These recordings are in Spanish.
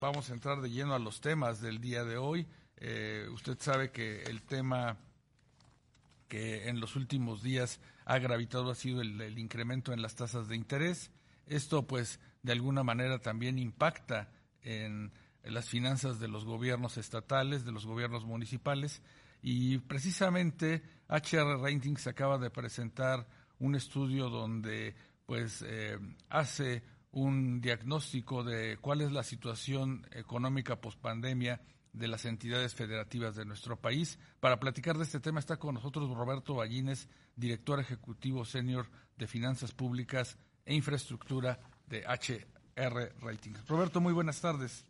Vamos a entrar de lleno a los temas del día de hoy. Eh, usted sabe que el tema que en los últimos días ha gravitado ha sido el, incremento en las tasas de interés. Esto, pues, de alguna manera también impacta en, las finanzas de los gobiernos estatales, de los gobiernos municipales. Y precisamente HR Ratings acaba de presentar un estudio donde, pues, eh, hace un diagnóstico de cuál es la situación económica pospandemia de las entidades federativas de nuestro país. Para platicar de este tema está con nosotros Roberto Ballines, director ejecutivo senior de Finanzas Públicas e Infraestructura de HR Ratings. Roberto, muy buenas tardes.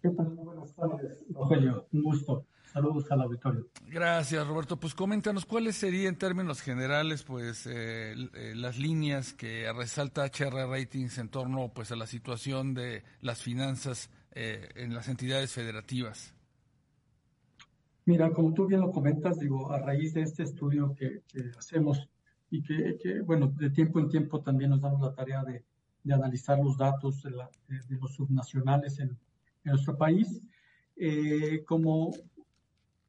¿Qué tal? Muy buenas tardes, Rogelio. Un gusto. Saludos al auditorio. Gracias, Roberto. Pues coméntanos cuáles serían en términos generales, pues, eh, eh, las líneas que resalta HR Ratings en torno, pues, a la situación de las finanzas eh, en las entidades federativas. Mira, como tú bien lo comentas, digo, a raíz de este estudio que, hacemos y que, bueno, de tiempo en tiempo también nos damos la tarea de, analizar los datos de, los subnacionales en, nuestro país. como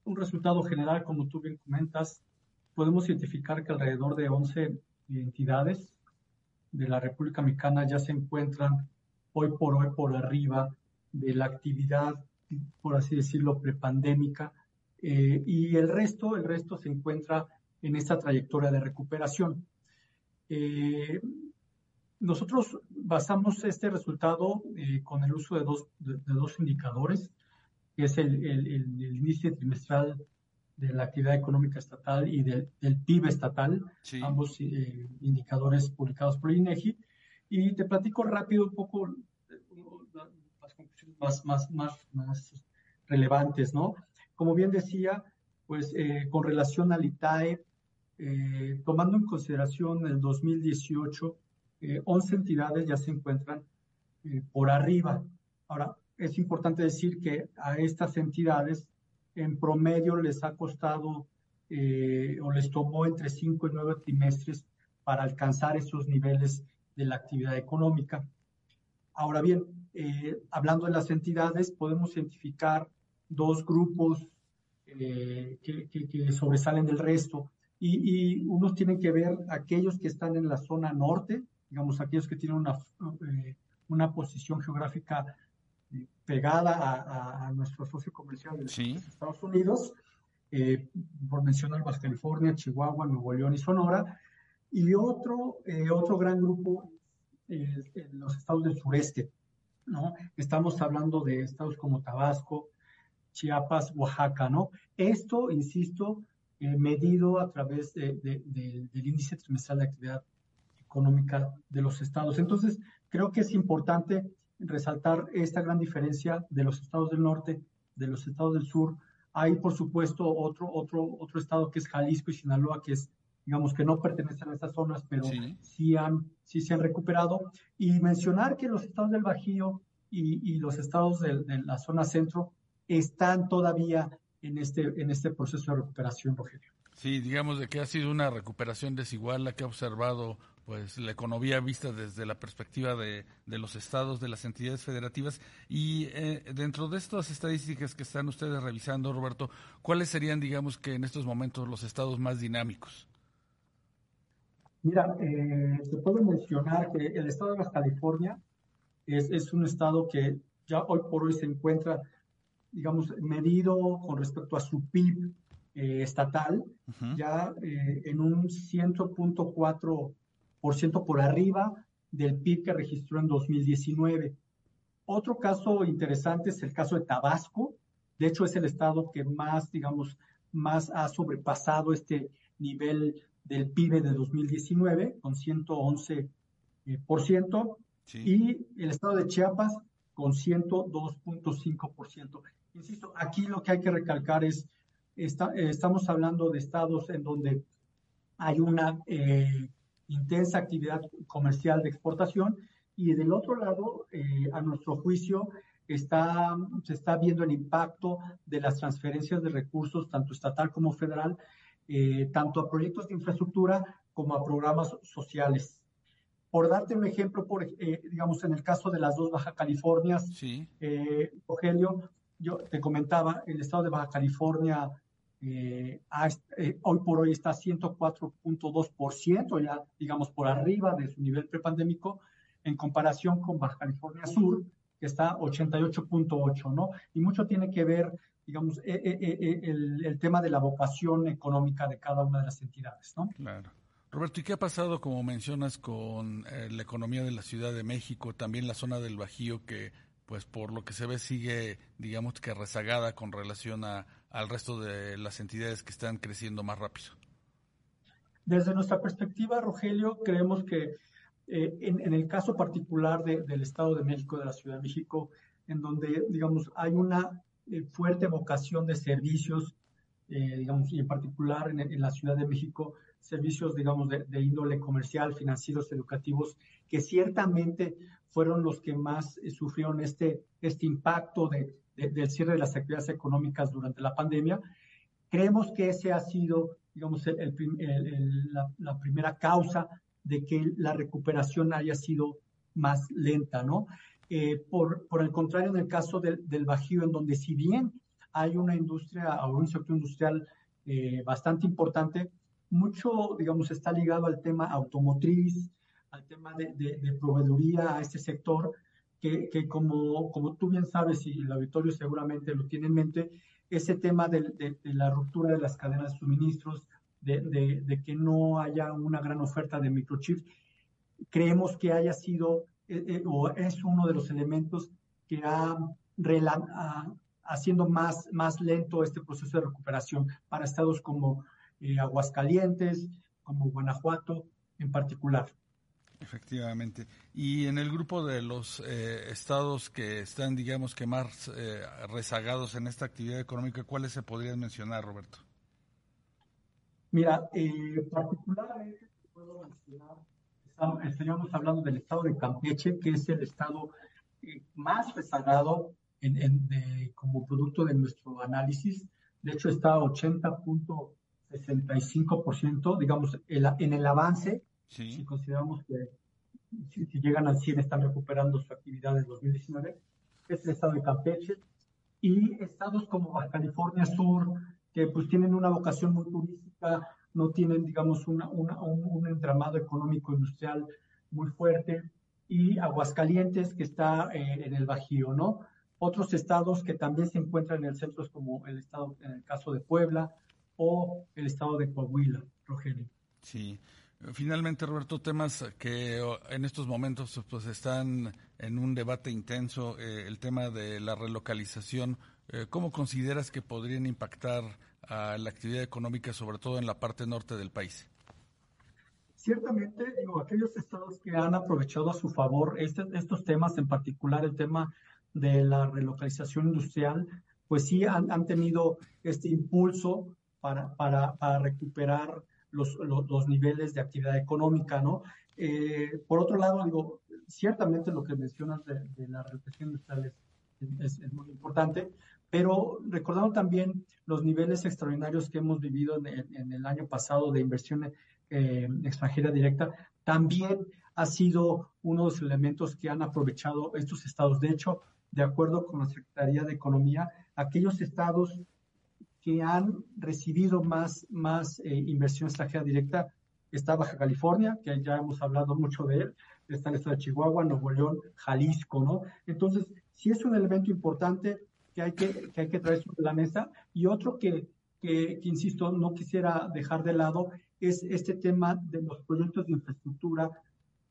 un resultado general, como tú bien comentas, podemos identificar que alrededor de 11 entidades de la República Mexicana ya se encuentran hoy por hoy por arriba de la actividad, por así decirlo, prepandémica, eh, y el resto, el resto se encuentra en esta trayectoria de recuperación. Eh, nosotros basamos este resultado eh, con el uso de dos, de dos indicadores que es el, índice trimestral de la actividad económica estatal y del, PIB estatal, ambos eh, indicadores publicados por INEGI. Y te platico rápido un poco las conclusiones más, más, más, más relevantes, ¿no? Como bien decía, pues eh, con relación al ITAE, eh, tomando en consideración el 2018, 11 entidades ya se encuentran por arriba. Ahora, es importante decir que a estas entidades en promedio les ha costado eh, o les tomó entre cinco y nueve trimestres para alcanzar esos niveles de la actividad económica. Ahora bien, eh, hablando de las entidades, podemos identificar dos grupos eh, que, sobresalen del resto y, unos tienen que ver aquellos que están en la zona norte, digamos aquellos que tienen una, una posición geográfica pegada a, nuestro socio comercial de Estados Unidos, eh, por mencionar Baja California, Chihuahua, Nuevo León y Sonora, y otro, eh, otro gran grupo en los estados del sureste. ¿no? Estamos hablando de estados como Tabasco, Chiapas, Oaxaca. ¿no? Esto, insisto, eh, medido a través del índice trimestral de actividad económica de los estados. Entonces, creo que es importante resaltar esta gran diferencia de los estados del norte, de los estados del sur. Hay, por supuesto, otro, otro, otro estado que es Jalisco y Sinaloa, que es, digamos, que no pertenecen a estas zonas, pero sí, han, sí se han recuperado. Y mencionar que los estados del Bajío y, y los estados de, de, la zona centro están todavía en este, en este proceso de recuperación, Rogelio. Sí, digamos de que ha sido una recuperación desigual la que ha observado pues la economía vista desde la perspectiva de, los estados, de las entidades federativas. Y eh, dentro de estas estadísticas que están ustedes revisando, Roberto, ¿cuáles serían, digamos, que en estos momentos los estados más dinámicos? Mira, eh, se puede mencionar que el estado de Baja California es, un estado que ya hoy por hoy se encuentra, digamos, medido con respecto a su PIB eh, estatal, ya en un 100.4 por arriba del PIB que registró en 2019. Otro caso interesante es el caso de Tabasco. De hecho, es el estado que más, digamos, más ha sobrepasado este nivel del PIB de 2019 con 111%. Eh, y el estado de Chiapas con 102.5%. Insisto, aquí lo que hay que recalcar es, está, estamos hablando de estados en donde hay una eh, intensa actividad comercial de exportación y del otro lado, eh, a nuestro juicio, está, se está viendo el impacto de las transferencias de recursos, tanto estatal como federal, eh, tanto a proyectos de infraestructura como a programas sociales. Por darte un ejemplo, por, eh, digamos, en el caso de las dos Baja Californias, sí. Rogelio, yo te comentaba, el estado de Baja California hoy por hoy está 104.2%, ya digamos por arriba de su nivel prepandémico, en comparación con Baja California Sur, que está 88.8, ¿no? Y mucho tiene que ver, digamos, eh, eh, eh, el, tema de la vocación económica de cada una de las entidades, ¿no? Claro. Roberto, ¿y qué ha pasado, como mencionas, con la economía de la Ciudad de México, también la zona del Bajío, que, pues, por lo que se ve, sigue, digamos, que rezagada con relación a, al resto de las entidades que están creciendo más rápido? Desde nuestra perspectiva, Rogelio, creemos que eh, en, el caso particular del Estado de México, de la Ciudad de México, en donde, digamos, hay una eh, fuerte vocación de servicios, eh, digamos, y en particular en, la Ciudad de México, servicios, digamos, de, índole comercial, financieros, educativos, que ciertamente fueron los que más sufrieron este, este impacto de, del cierre de las actividades económicas durante la pandemia. Creemos que ese ha sido, digamos, la, la primera causa de que la recuperación haya sido más lenta, ¿no? Eh, por, por el contrario, en el caso del, del, Bajío, en donde si bien hay una industria o un sector industrial eh, bastante importante, mucho, digamos, está ligado al tema automotriz, al tema de, de, proveeduría a este sector, que, que, como, como tú bien sabes y el auditorio seguramente lo tiene en mente, ese tema de, de la ruptura de las cadenas de suministros, de, que no haya una gran oferta de microchips, creemos que haya sido eh, eh, o es uno de los elementos que ha haciendo más, más lento este proceso de recuperación para estados como eh, Aguascalientes, como Guanajuato en particular. Efectivamente. Y en el grupo de los estados que están, digamos que más rezagados en esta actividad económica, ¿cuáles se podrían mencionar, Roberto? Mira, eh, particularmente puedo mencionar, estaríamos hablando del estado de Campeche, que es el estado eh, más rezagado en, como producto de nuestro análisis. De hecho, está a 80.65%, digamos, en el avance, si consideramos que si, llegan al 100 están recuperando su actividad en 2019, es el estado de Campeche. Y estados como Baja California Sur, que pues tienen una vocación muy turística, no tienen, digamos, una, un, entramado económico industrial muy fuerte, y Aguascalientes, que está eh, en el Bajío, ¿no? Otros estados que también se encuentran en el centro, como el estado, en el caso de Puebla, o el estado de Coahuila, Rogelio. Sí. Finalmente, Roberto, temas que en estos momentos pues están en un debate intenso, eh, el tema de la relocalización eh, ¿Cómo consideras que podrían impactar a la actividad económica, sobre todo en la parte norte del país? Ciertamente, digo, aquellos estados que han aprovechado a su favor este, estos temas, en particular el tema de la relocalización industrial, pues sí han, tenido este impulso para, para recuperar los, los, niveles de actividad económica, ¿no? Eh, por otro lado, digo, ciertamente lo que mencionas de, la relocalización industrial es, es, muy importante, pero recordando también los niveles extraordinarios que hemos vivido en, el año pasado de inversión eh, extranjera directa, también ha sido uno de los elementos que han aprovechado estos estados. De hecho, de acuerdo con la Secretaría de Economía, aquellos estados que han recibido más, más eh, inversión extranjera directa está Baja California, que ya hemos hablado mucho de él, está el estado de Chihuahua, Nuevo León, Jalisco, ¿no? Entonces, si es un elemento importante, que hay que, que hay que traer sobre la mesa. Y otro que, que, insisto, no quisiera dejar de lado es este tema de los proyectos de infraestructura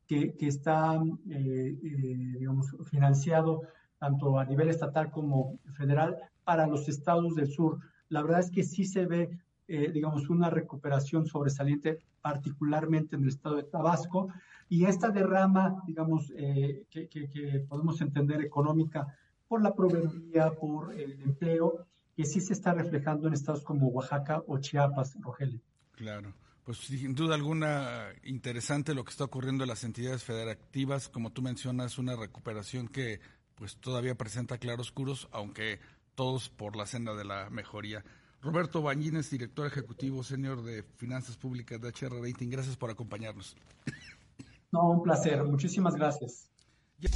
que, que están, eh, eh, digamos, financiado tanto a nivel estatal como federal para los estados del sur. La verdad es que sí se ve eh, digamos, una recuperación sobresaliente, particularmente en el estado de Tabasco. Y esta derrama, digamos, eh, que, podemos entender económica por la proveeduría, por el empleo, que sí se está reflejando en estados como Oaxaca o Chiapas, Rogelio. Claro. Pues sin duda alguna interesante lo que está ocurriendo en las entidades federativas, como tú mencionas, una recuperación que pues todavía presenta claroscuros, aunque todos por la senda de la mejoría. Roberto Bañines, director ejecutivo senior de Finanzas Públicas de HR Rating, gracias por acompañarnos. No, un placer, muchísimas gracias.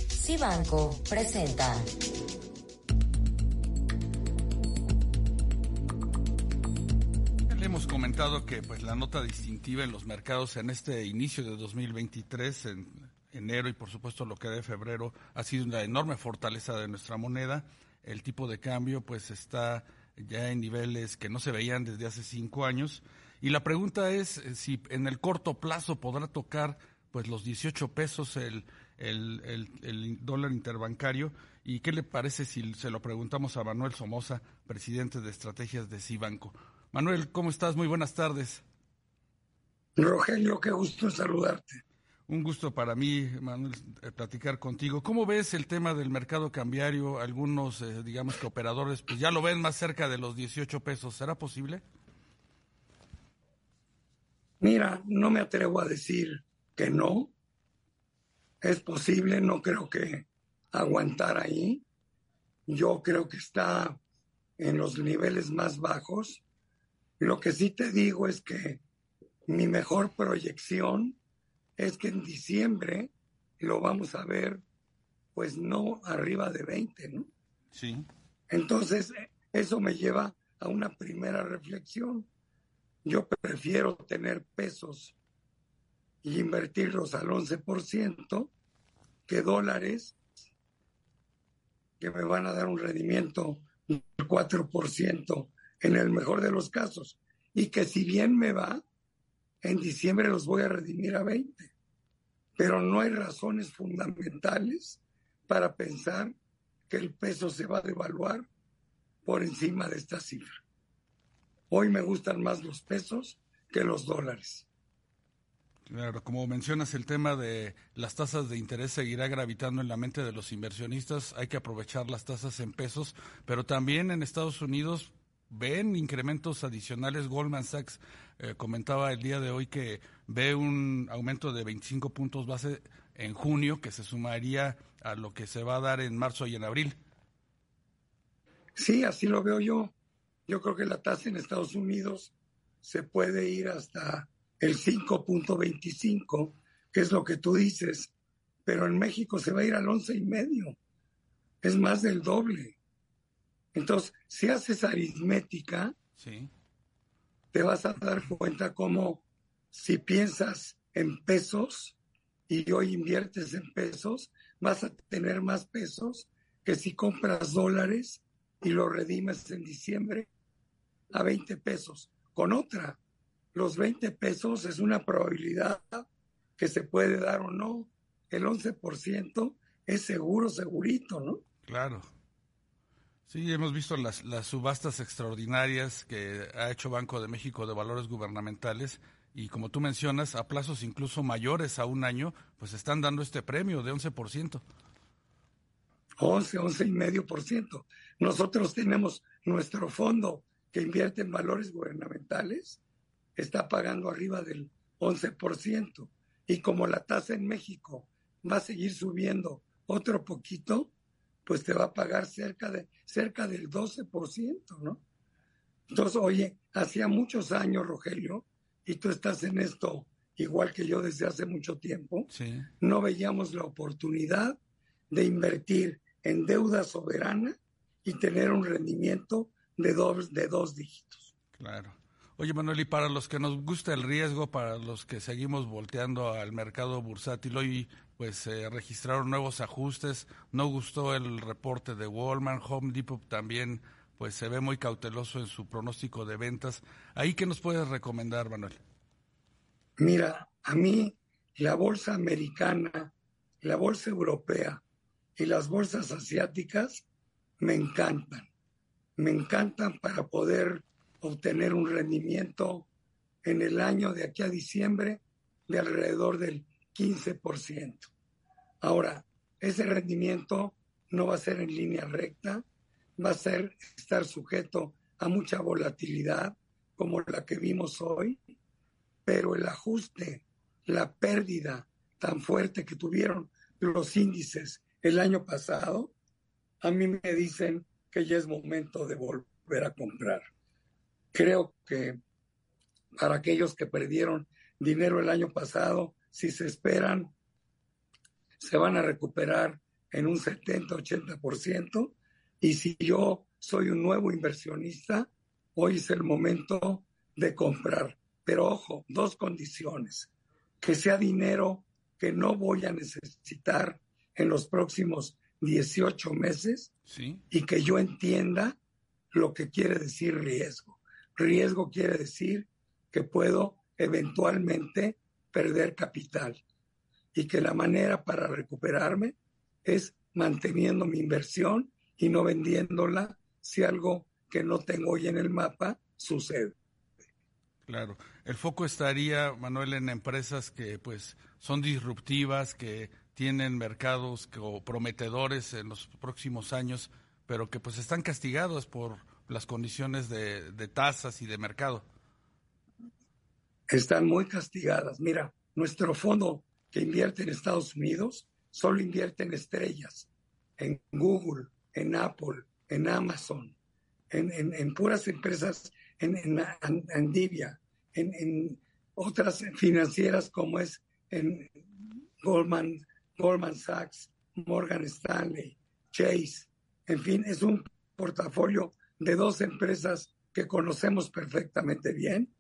Cibanco presenta. Le hemos comentado que pues la nota distintiva en los mercados en este inicio de 2023, en enero y por supuesto lo que de febrero, ha sido una enorme fortaleza de nuestra moneda el tipo de cambio pues está ya en niveles que no se veían desde hace cinco años. Y la pregunta es eh, si en el corto plazo podrá tocar pues los 18 pesos el, el, dólar interbancario. ¿Y qué le parece si se lo preguntamos a Manuel Somoza, presidente de estrategias de Cibanco? Manuel, ¿cómo estás? Muy buenas tardes. Rogelio, qué gusto saludarte. Un gusto para mí, Manuel, eh, platicar contigo. ¿Cómo ves el tema del mercado cambiario? Algunos, eh, digamos que operadores, pues ya lo ven más cerca de los 18 pesos. ¿Será posible? Mira, no me atrevo a decir que no. Es posible, no creo que aguantar ahí. Yo creo que está en los niveles más bajos. Lo que sí te digo es que mi mejor proyección es que en diciembre lo vamos a ver, pues no arriba de 20, ¿no? Sí. Entonces, eso me lleva a una primera reflexión. Yo prefiero tener pesos y invertirlos al 11% que dólares que me van a dar un rendimiento del 4% en el mejor de los casos. Y que si bien me va, en diciembre los voy a redimir a 20. Pero no hay razones fundamentales para pensar que el peso se va a devaluar por encima de esta cifra. Hoy me gustan más los pesos que los dólares. Claro, como mencionas, el tema de las tasas de interés seguirá gravitando en la mente de los inversionistas. Hay que aprovechar las tasas en pesos, pero también en Estados Unidos ven incrementos adicionales. Goldman Sachs eh, comentaba el día de hoy que ve un aumento de 25 puntos base en junio que se sumaría a lo que se va a dar en marzo y en abril. Sí, así lo veo yo. Yo creo que la tasa en Estados Unidos se puede ir hasta el 5.25, que es lo que tú dices, pero en México se va a ir al once y medio. Es más del doble. Entonces, si haces aritmética, te vas a dar cuenta cómo si piensas en pesos y hoy inviertes en pesos, vas a tener más pesos que si compras dólares y lo redimes en diciembre a 20 pesos. Con otra, los 20 pesos es una probabilidad que se puede dar o no. El 11% es seguro, segurito, ¿no? Claro. Sí, hemos visto las, las subastas extraordinarias que ha hecho Banco de México de valores gubernamentales y como tú mencionas, a plazos incluso mayores a un año, pues están dando este premio de 11%. 11, 11 y medio por ciento. Nosotros tenemos nuestro fondo que invierte en valores gubernamentales, está pagando arriba del 11%. Y como la tasa en México va a seguir subiendo otro poquito, pues te va a pagar cerca, de, cerca del 12%, ¿no? Entonces, oye, hacía muchos años, Rogelio, y tú estás en esto igual que yo desde hace mucho tiempo, no veíamos la oportunidad de invertir en deuda soberana y tener un rendimiento de dos, de dos dígitos. Claro. Oye, Manuel, y para los que nos gusta el riesgo, para los que seguimos volteando al mercado bursátil, hoy pues se registraron nuevos ajustes, no gustó el reporte de Walmart, Home Depot también pues se ve muy cauteloso en su pronóstico de ventas. ¿Ahí qué nos puedes recomendar, Manuel? Mira, a mí la bolsa americana, la bolsa europea y las bolsas asiáticas me encantan. Me encantan para poder obtener un rendimiento en el año de aquí a diciembre de alrededor del 15%. Ahora, ese rendimiento no va a ser en línea recta, va a ser estar sujeto a mucha volatilidad como la que vimos hoy, pero el ajuste, la pérdida tan fuerte que tuvieron los índices el año pasado, a mí me dicen que ya es momento de volver a comprar. Creo que para aquellos que perdieron dinero el año pasado, si se esperan, se van a recuperar en un 70-80%. Y si yo soy un nuevo inversionista, hoy es el momento de comprar. Pero ojo, dos condiciones. Que sea dinero que no voy a necesitar en los próximos 18 meses y que yo entienda lo que quiere decir riesgo. Riesgo quiere decir que puedo eventualmente perder capital y que la manera para recuperarme es manteniendo mi inversión y no vendiéndola si algo que no tengo hoy en el mapa sucede. Claro, el foco estaría, Manuel, en empresas que pues son disruptivas, que tienen mercados prometedores en los próximos años, pero que pues están castigados por las condiciones de, de tasas y de mercado. Están muy castigadas. Mira, nuestro fondo que invierte en Estados Unidos solo invierte en estrellas, en Google, en Apple, en Amazon, en, puras empresas, en, en Andivia, en, otras financieras como es en Goldman, Goldman Sachs, Morgan Stanley, Chase, en fin, es un portafolio de dos empresas que conocemos perfectamente bien,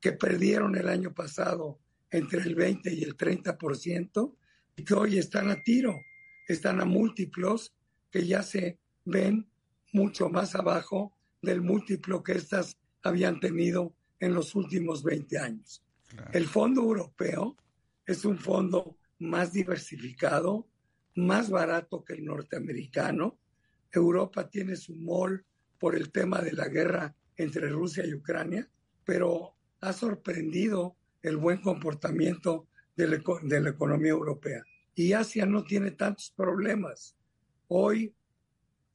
que perdieron el año pasado entre el 20 y el 30% y que hoy están a tiro, están a múltiplos que ya se ven mucho más abajo del múltiplo que éstas habían tenido en los últimos 20 años. El Fondo Europeo es un fondo más diversificado, más barato que el norteamericano. Europa tiene su mol por el tema de la guerra entre Rusia y Ucrania, pero ha sorprendido el buen comportamiento de la, economía europea. Y Asia no tiene tantos problemas. Hoy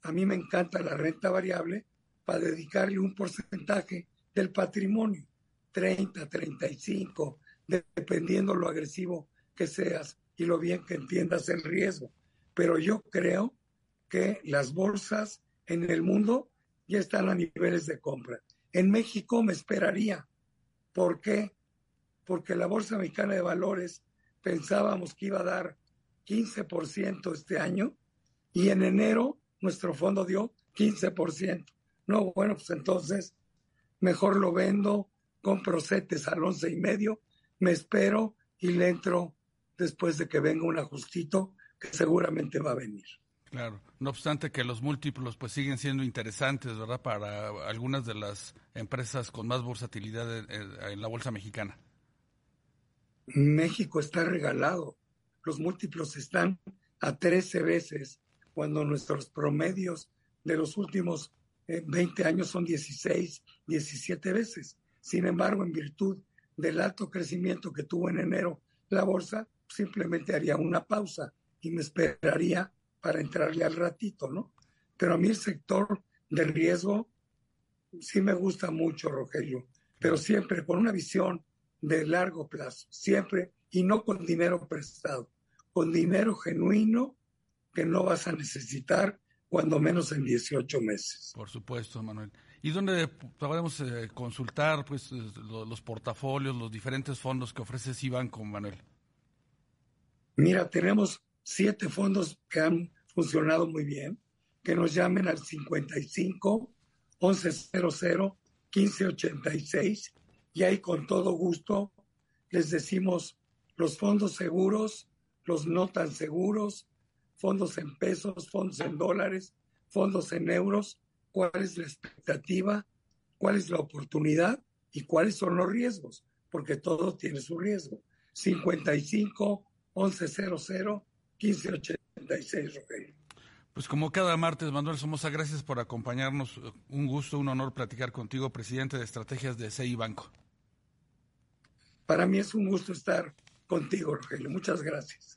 a mí me encanta la renta variable para dedicarle un porcentaje del patrimonio, 30, 35, dependiendo lo agresivo que seas y lo bien que entiendas el riesgo. Pero yo creo que las bolsas en el mundo ya están a niveles de compra. En México me esperaría. ¿Por qué? Porque la Bolsa Mexicana de Valores pensábamos que iba a dar 15% este año y en enero nuestro fondo dio 15%. No, bueno, pues entonces mejor lo vendo, compro setes al once y medio, me espero y le entro después de que venga un ajustito que seguramente va a venir. Claro, no obstante que los múltiplos pues siguen siendo interesantes, ¿verdad? Para algunas de las empresas con más versatilidad en, la bolsa mexicana. México está regalado. Los múltiplos están a 13 veces cuando nuestros promedios de los últimos 20 eh, años son 16, 17 veces. Sin embargo, en virtud del alto crecimiento que tuvo en enero la bolsa, simplemente haría una pausa y me esperaría para entrarle al ratito, ¿no? Pero a mí el sector del riesgo sí me gusta mucho, Rogelio, pero siempre con una visión de largo plazo, siempre y no con dinero prestado, con dinero genuino que no vas a necesitar cuando menos en 18 meses. Por supuesto, Manuel. ¿Y dónde podemos eh, consultar pues, eh, los, portafolios, los diferentes fondos que ofrece Cibanco, Manuel? Mira, tenemos siete fondos que han funcionado muy bien, que nos llamen al 55 1100 1586 y ahí con todo gusto les decimos los fondos seguros, los no tan seguros, fondos en pesos, fondos en dólares, fondos en euros, cuál es la expectativa, cuál es la oportunidad y cuáles son los riesgos, porque todo tiene su riesgo. 55 1100 1586, Rogelio. Pues como cada martes, Manuel Somoza, gracias por acompañarnos. Un gusto, un honor platicar contigo, presidente de estrategias de CI Banco. Para mí es un gusto estar contigo, Rogelio. Muchas gracias.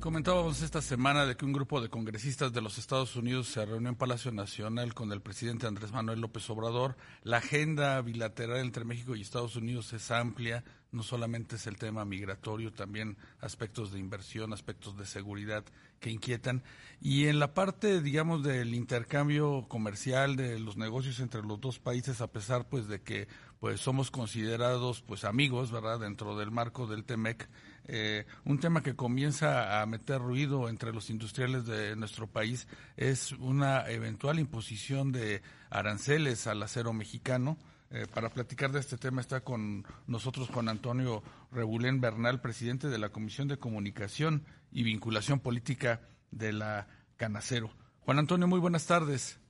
Comentábamos esta semana de que un grupo de congresistas de los Estados Unidos se reunió en Palacio Nacional con el presidente Andrés Manuel López Obrador. La agenda bilateral entre México y Estados Unidos es amplia, no solamente es el tema migratorio, también aspectos de inversión, aspectos de seguridad que inquietan. Y en la parte, digamos, del intercambio comercial, de los negocios entre los dos países, a pesar pues de que pues somos considerados pues amigos, ¿verdad?, dentro del marco del TEMEC, eh, un tema que comienza a meter ruido entre los industriales de nuestro país es una eventual imposición de aranceles al acero mexicano. Eh, para platicar de este tema está con nosotros Juan Antonio Rebulén Bernal, presidente de la Comisión de Comunicación y Vinculación Política de la Canacero. Juan Antonio, muy buenas tardes.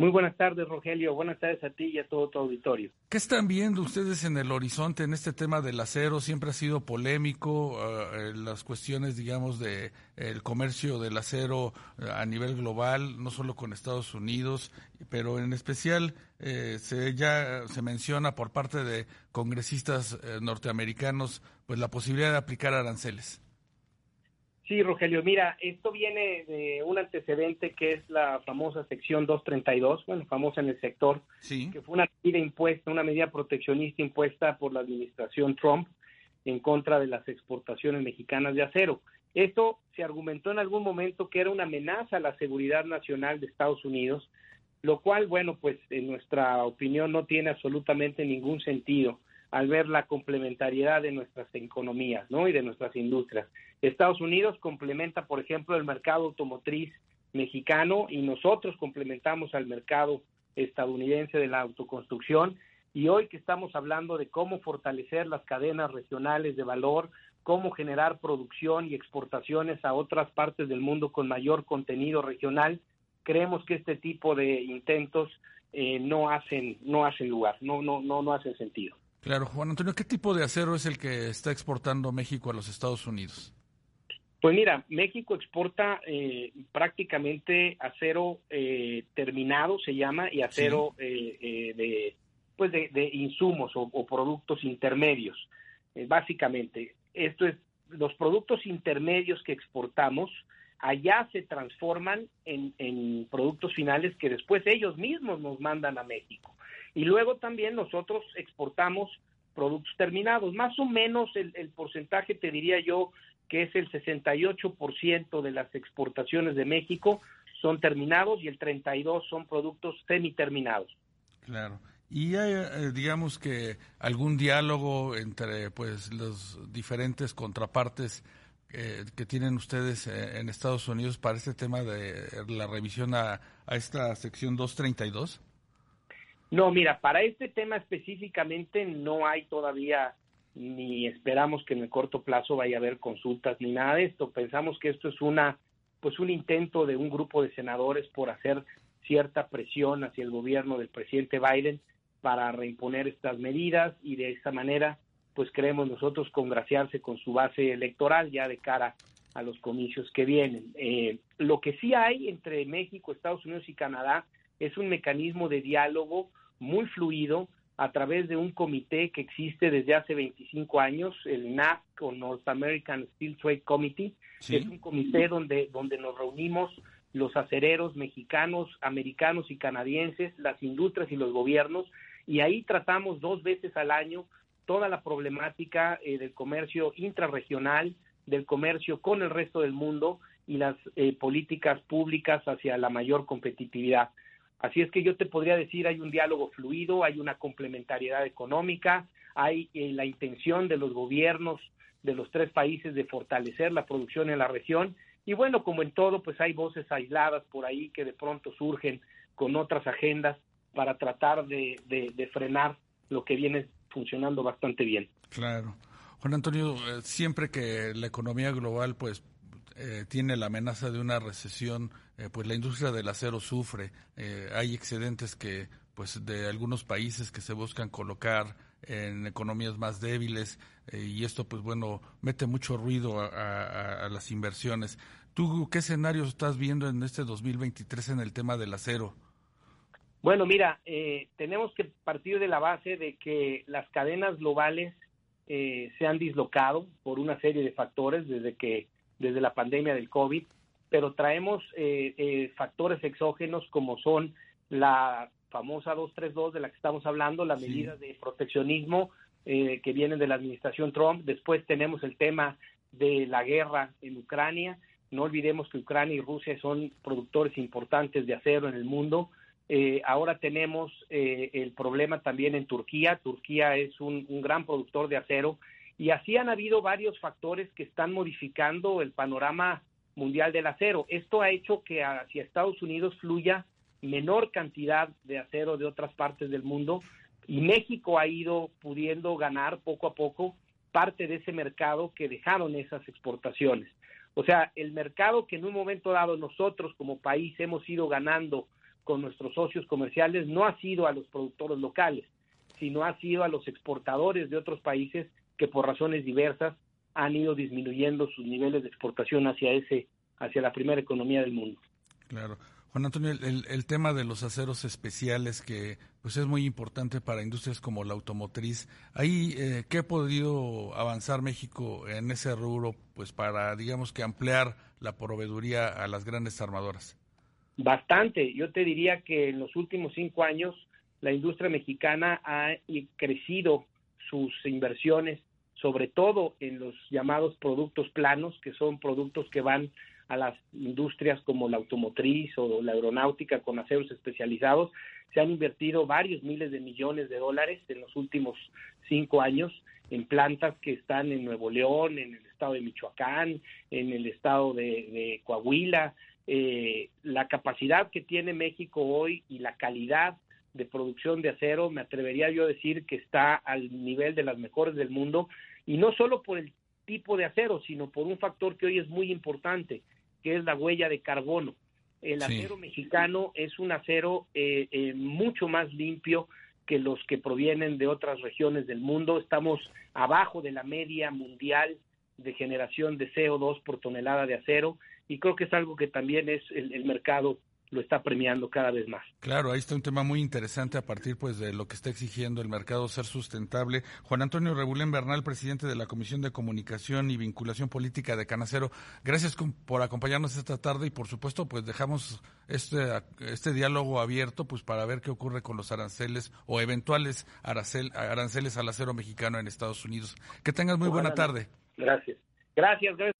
Muy buenas tardes, Rogelio. Buenas tardes a ti y a todo tu auditorio. ¿Qué están viendo ustedes en el horizonte en este tema del acero? Siempre ha sido polémico uh, las cuestiones, digamos, de el comercio del acero uh, a nivel global, no solo con Estados Unidos, pero en especial eh, se ya se menciona por parte de congresistas eh, norteamericanos, pues la posibilidad de aplicar aranceles. Sí, Rogelio, mira, esto viene de un antecedente que es la famosa sección 232, bueno, famosa en el sector, sí. que fue una medida impuesta, una medida proteccionista impuesta por la administración Trump en contra de las exportaciones mexicanas de acero. Esto se argumentó en algún momento que era una amenaza a la seguridad nacional de Estados Unidos, lo cual, bueno, pues en nuestra opinión no tiene absolutamente ningún sentido al ver la complementariedad de nuestras economías, ¿no? Y de nuestras industrias. Estados Unidos complementa, por ejemplo, el mercado automotriz mexicano y nosotros complementamos al mercado estadounidense de la autoconstrucción. Y hoy que estamos hablando de cómo fortalecer las cadenas regionales de valor, cómo generar producción y exportaciones a otras partes del mundo con mayor contenido regional, creemos que este tipo de intentos eh, no hacen no hacen lugar, no no no no hacen sentido. Claro, Juan Antonio, ¿qué tipo de acero es el que está exportando México a los Estados Unidos? Pues mira, México exporta eh, prácticamente acero eh, terminado, se llama, y acero sí. eh, de, pues de, de insumos o, o, productos intermedios. Eh, básicamente, esto es los productos intermedios que exportamos allá se transforman en, en productos finales que después ellos mismos nos mandan a México. Y luego también nosotros exportamos productos terminados. Más o menos el, el porcentaje, te diría yo, que es el 68% de las exportaciones de México son terminados y el 32% son productos semiterminados. Claro. ¿Y hay, eh, digamos que algún diálogo entre pues los diferentes contrapartes eh, que tienen ustedes eh, en Estados Unidos para este tema de la revisión a, a esta sección 232? No, mira, para este tema específicamente no hay todavía ni esperamos que en el corto plazo vaya a haber consultas ni nada de esto. Pensamos que esto es una pues un intento de un grupo de senadores por hacer cierta presión hacia el gobierno del presidente Biden para reimponer estas medidas y de esta manera pues creemos nosotros congraciarse con su base electoral ya de cara a los comicios que vienen. Eh, lo que sí hay entre México, Estados Unidos y Canadá es un mecanismo de diálogo muy fluido a través de un comité que existe desde hace 25 años, el NAC o North American Steel Trade Committee, ¿Sí? que es un comité donde, donde nos reunimos los acereros mexicanos, americanos y canadienses, las industrias y los gobiernos, y ahí tratamos dos veces al año toda la problemática eh, del comercio intrarregional, del comercio con el resto del mundo y las eh, políticas públicas hacia la mayor competitividad. Así es que yo te podría decir, hay un diálogo fluido, hay una complementariedad económica, hay eh, la intención de los gobiernos de los tres países de fortalecer la producción en la región y bueno, como en todo, pues hay voces aisladas por ahí que de pronto surgen con otras agendas para tratar de, de, de frenar lo que viene funcionando bastante bien. Claro. Juan Antonio, eh, siempre que la economía global pues eh, tiene la amenaza de una recesión, eh, pues la industria del acero sufre. Eh, hay excedentes que, pues, de algunos países que se buscan colocar en economías más débiles eh, y esto, pues, bueno, mete mucho ruido a, las inversiones. ¿Tú qué escenarios estás viendo en este 2023 en el tema del acero? Bueno, mira, tenemos que partir de la base de que las cadenas globales eh, se han dislocado por una serie de factores desde que desde la pandemia del COVID, pero traemos eh, factores exógenos como son la famosa 232 de la que estamos hablando, las medidas de proteccionismo que vienen de la administración Trump. Después tenemos el tema de la guerra en Ucrania. No olvidemos que Ucrania y Rusia son productores importantes de acero en el mundo. Eh, ahora tenemos eh, el problema también en Turquía. Turquía es un, gran productor de acero y así han habido varios factores que están modificando el panorama mundial del acero. Esto ha hecho que hacia Estados Unidos fluya menor cantidad de acero de otras partes del mundo y México ha ido pudiendo ganar poco a poco parte de ese mercado que dejaron esas exportaciones. O sea, el mercado que en un momento dado nosotros como país hemos ido ganando con nuestros socios comerciales no ha sido a los productores locales, sino ha sido a los exportadores de otros países que por razones diversas han ido disminuyendo sus niveles de exportación hacia ese hacia la primera economía del mundo. Claro. Juan Antonio, el, tema de los aceros especiales que pues es muy importante para industrias como la automotriz. Ahí, eh, ¿qué ha podido avanzar México en ese rubro pues para, digamos que ampliar la proveeduría a las grandes armadoras? Bastante. Yo te diría que en los últimos cinco años la industria mexicana ha crecido sus inversiones, sobre todo en los llamados productos planos, que son productos que van a las industrias como la automotriz o la aeronáutica con aceros especializados. Se han invertido varios miles de millones de dólares en los últimos cinco años en plantas que están en Nuevo León, en el estado de Michoacán, en el estado de, de Coahuila, eh, la capacidad que tiene México hoy y la calidad de producción de acero, me atrevería yo a decir que está al nivel de las mejores del mundo, y no solo por el tipo de acero, sino por un factor que hoy es muy importante, que es la huella de carbono. El acero mexicano es un acero eh, eh, mucho más limpio que los que provienen de otras regiones del mundo. Estamos abajo de la media mundial de generación de CO2 por tonelada de acero y creo que es algo que también es el, mercado lo está premiando cada vez más. Claro, ahí está un tema muy interesante a partir pues de lo que está exigiendo el mercado ser sustentable. Juan Antonio Rebulén Bernal, presidente de la Comisión de Comunicación y Vinculación Política de Canacero, gracias por acompañarnos esta tarde y por supuesto pues dejamos este este diálogo abierto pues para ver qué ocurre con los aranceles o eventuales aranceles al acero mexicano en Estados Unidos. Que tengas muy buena tarde. Gracias. Gracias, gracias.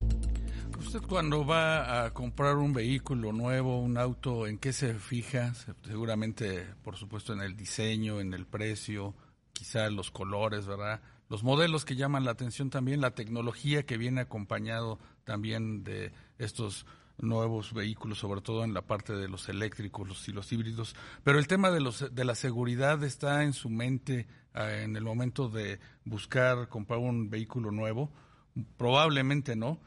Usted cuando va a comprar un vehículo nuevo, un auto, ¿en qué se fija? Seguramente, por supuesto, en el diseño, en el precio, quizá los colores, ¿verdad? Los modelos que llaman la atención también, la tecnología que viene acompañado también de estos nuevos vehículos, sobre todo en la parte de los eléctricos los, y los híbridos. Pero el tema de, los, de la seguridad está en su mente eh, en el momento de buscar comprar un vehículo nuevo. Probablemente no,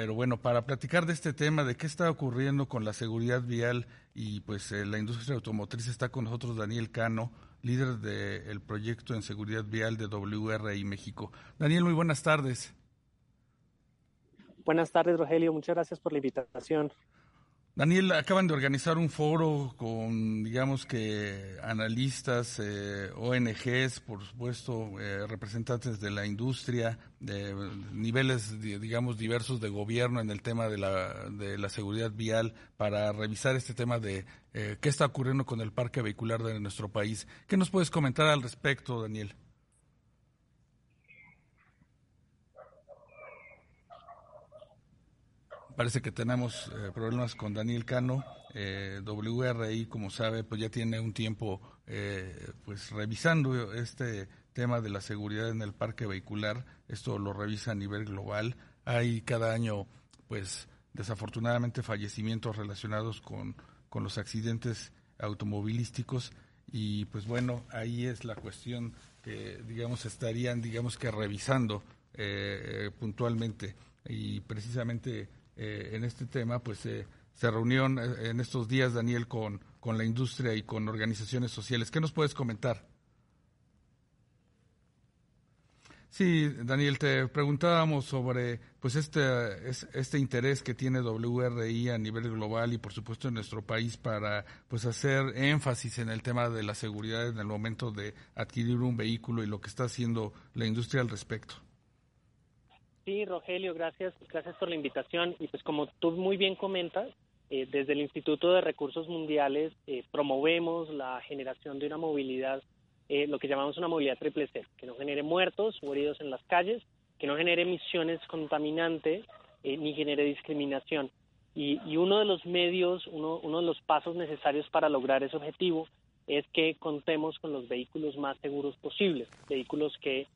pero bueno, para platicar de este tema, de qué está ocurriendo con la seguridad vial y pues eh, la industria automotriz, está con nosotros Daniel Cano, líder del proyecto en seguridad vial de WRI México. Daniel, muy buenas tardes. Buenas tardes, Rogelio. Muchas gracias por la invitación. Daniel, acaban de organizar un foro con, digamos que, analistas, eh, ONGs, por supuesto, eh, representantes de la industria, de niveles, digamos, diversos de gobierno en el tema de la, de la seguridad vial, para revisar este tema de eh, qué está ocurriendo con el parque vehicular de nuestro país. ¿Qué nos puedes comentar al respecto, Daniel? Parece que tenemos eh, problemas con Daniel Cano. Eh, WRI, como sabe, pues ya tiene un tiempo eh, pues revisando este tema de la seguridad en el parque vehicular. Esto lo revisa a nivel global. Hay cada año, pues desafortunadamente, fallecimientos relacionados con, con los accidentes automovilísticos y pues bueno, ahí es la cuestión que digamos estarían digamos que revisando puntualmente y precisamente eh, en este tema, pues eh, se reunió en estos días, Daniel, con, con la industria y con organizaciones sociales. ¿Qué nos puedes comentar? Sí, Daniel, te preguntábamos sobre pues este, este interés que tiene WRI a nivel global y por supuesto en nuestro país para pues hacer énfasis en el tema de la seguridad en el momento de adquirir un vehículo y lo que está haciendo la industria al respecto. Sí, Rogelio, gracias, gracias por la invitación. Y pues como tú muy bien comentas, eh, desde el Instituto de Recursos Mundiales eh, promovemos la generación de una movilidad eh, lo que llamamos una movilidad triple C, que no genere muertos o heridos en las calles, que no genere emisiones contaminantes ni genere discriminación. Y, uno de los medios, uno, uno de los pasos necesarios para lograr ese objetivo es que contemos con los vehículos más seguros posibles, vehículos que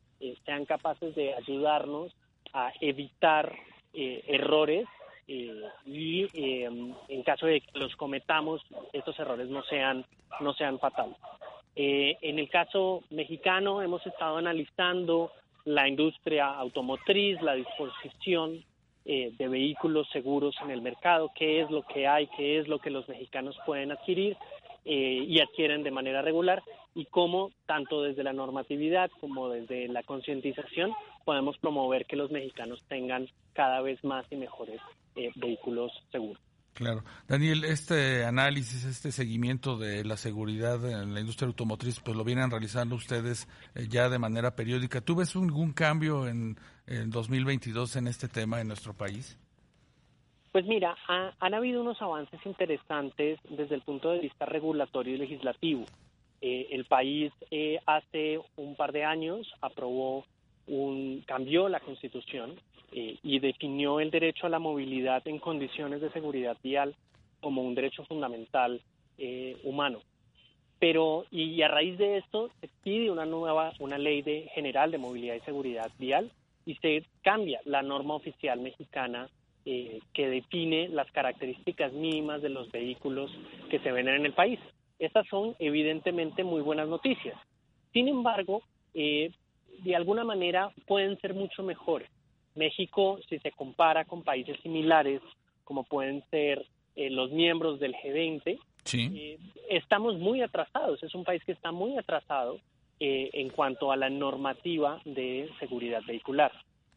sean capaces de ayudarnos a evitar errores y en caso de que los cometamos, estos errores no sean, no sean fatales. Eh, en el caso mexicano hemos estado analizando la industria automotriz, la disposición eh, de vehículos seguros en el mercado, qué es lo que hay, qué es lo que los mexicanos pueden adquirir eh, y adquieren de manera regular y cómo tanto desde la normatividad como desde la concientización podemos promover que los mexicanos tengan cada vez más y mejores vehículos seguros. Claro. Daniel, este análisis, este seguimiento de la seguridad en la industria automotriz, pues lo vienen realizando ustedes eh, ya de manera periódica. ¿Tú ves algún cambio en, en 2022 en este tema en nuestro país? Pues mira, han habido unos avances interesantes desde el punto de vista regulatorio y legislativo. Eh, el país eh, hace un par de años aprobó un cambió la constitución eh, y definió el derecho a la movilidad en condiciones de seguridad vial como un derecho fundamental eh, humano. Pero, y a raíz de esto, se pide una nueva, una ley de, general de movilidad y seguridad vial y se cambia la norma oficial mexicana eh, que define las características mínimas de los vehículos que se venden en el país. Estas son evidentemente muy buenas noticias. Sin embargo, de alguna manera pueden ser mucho mejores. México, si se compara con países similares, como pueden ser eh, los miembros del G20, eh, estamos muy atrasados. Es un país que está muy atrasado eh, en cuanto a la normativa de seguridad vehicular.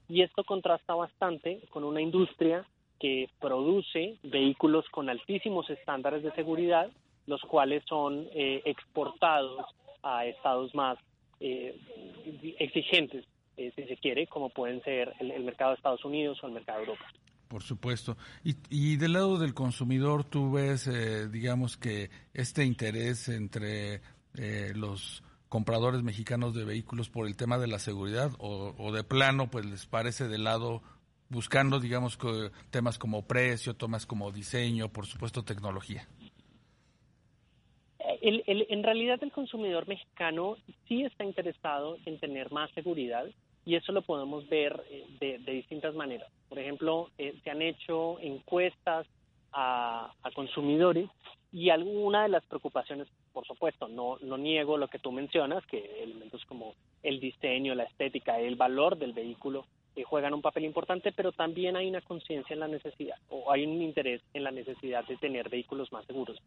Y esto contrasta bastante con una industria que produce vehículos con altísimos estándares de seguridad, los cuales son exportados a estados más exigentes eh, si se quiere, como pueden ser el, mercado de Estados Unidos o el mercado de Europa. Por supuesto. Y, del lado del consumidor, tú ves, eh, digamos que este interés entre eh, los compradores mexicanos de vehículos por el tema de la seguridad o, de plano, pues les parece de lado buscando, digamos, temas como precio, temas como diseño, por supuesto, tecnología. En realidad el consumidor mexicano sí está interesado en tener más seguridad, y eso lo podemos ver eh, de, distintas maneras. Por ejemplo, eh, se han hecho encuestas a, consumidores y alguna de las preocupaciones, por supuesto, no, no niego lo que tú mencionas, que elementos como el diseño, la estética, el valor del vehículo eh, juegan un papel importante, pero también hay una conciencia en la necesidad o hay un interés en la necesidad de tener vehículos más seguros.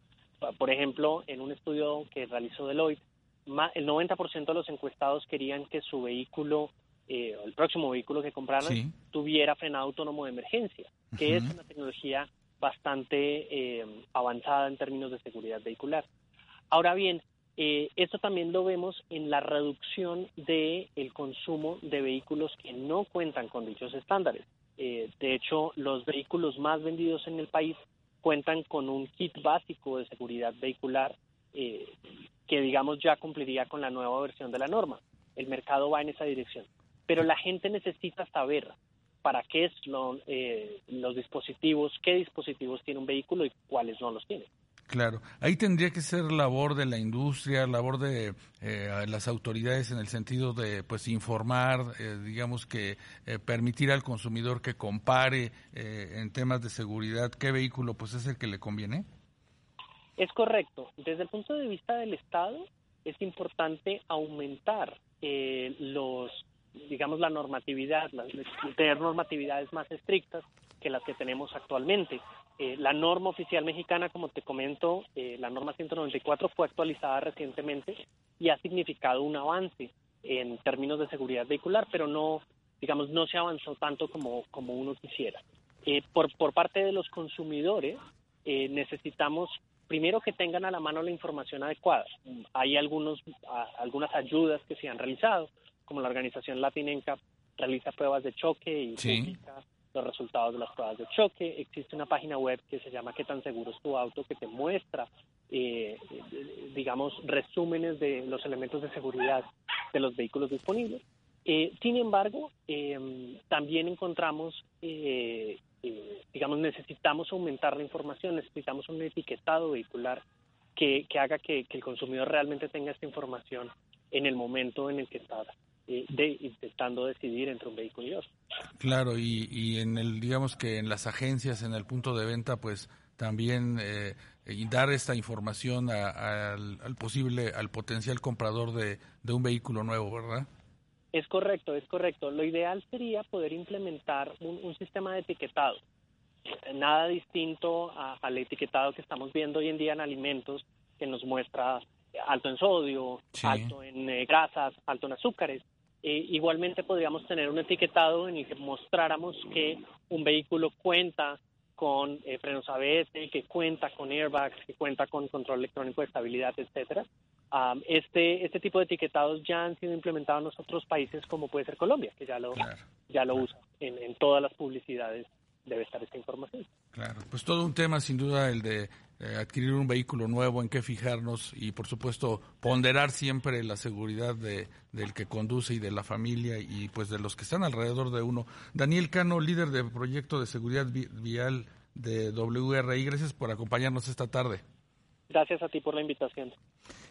Por ejemplo, en un estudio que realizó Deloitte, el 90% de los encuestados querían que su vehículo eh, el próximo vehículo que compraran tuviera frenado autónomo de emergencia, que es una tecnología bastante eh, avanzada en términos de seguridad vehicular. Ahora bien, eh, esto también lo vemos en la reducción del el consumo de vehículos que no cuentan con dichos estándares. Eh, de hecho, los vehículos más vendidos en el país cuentan con un kit básico de seguridad vehicular que, digamos, ya cumpliría con la nueva versión de la norma. El mercado va en esa dirección pero la gente necesita saber para qué es eh, los dispositivos, qué dispositivos tiene un vehículo y cuáles no los tiene. Claro, ahí tendría que ser labor de la industria, labor de eh, las autoridades en el sentido de pues informar, eh, digamos que permitir al consumidor que compare en temas de seguridad qué vehículo pues es el que le conviene. Es correcto. Desde el punto de vista del Estado es importante aumentar los digamos, la normatividad, tener normatividades más estrictas que las que tenemos actualmente. Eh, la norma oficial mexicana, como te comento, eh, la norma 194 fue actualizada recientemente y ha significado un avance en términos de seguridad vehicular, pero no, digamos, no se avanzó tanto como, como uno quisiera. Eh, por, por parte de los consumidores, eh, necesitamos primero que tengan a la mano la información adecuada. Hay algunos, algunas ayudas que se han realizado, como la organización Latinenca realiza pruebas de choque y publica los resultados de las pruebas de choque. Existe una página web que se llama ¿Qué tan seguro es tu auto? que te muestra, eh, digamos, resúmenes de los elementos de seguridad de los vehículos disponibles. Eh, sin embargo, em, también encontramos eh, eh, digamos, necesitamos aumentar la información, necesitamos un etiquetado vehicular que, que haga que, el consumidor realmente tenga esta información en el momento en el que está eh, intentando decidir entre un vehículo y otro. Claro, y, y en el, digamos que en las agencias, en el punto de venta, pues también eh, dar esta información al, al, posible, al potencial comprador de, de un vehículo nuevo, ¿verdad? Es correcto, es correcto. Lo ideal sería poder implementar un, sistema de etiquetado, nada distinto al etiquetado que estamos viendo hoy en día en alimentos, que nos muestra alto en sodio, alto en eh, grasas, alto en azúcares. Eh, igualmente podríamos tener un etiquetado en el que mostráramos que un vehículo cuenta con eh, frenos ABS, que cuenta con airbags, que cuenta con control electrónico de estabilidad, etcétera, este, este tipo de etiquetados ya han sido implementados en otros países como puede ser Colombia, que ya lo, ya lo usa. En, todas las publicidades debe estar esta información. Claro, pues todo un tema sin duda el de eh, adquirir un vehículo nuevo, en qué fijarnos y por supuesto ponderar siempre la seguridad de, del que conduce y de la familia y pues de los que están alrededor de uno. Daniel Cano, líder del proyecto de seguridad vial de WRI, gracias por acompañarnos esta tarde. Gracias a ti por la invitación.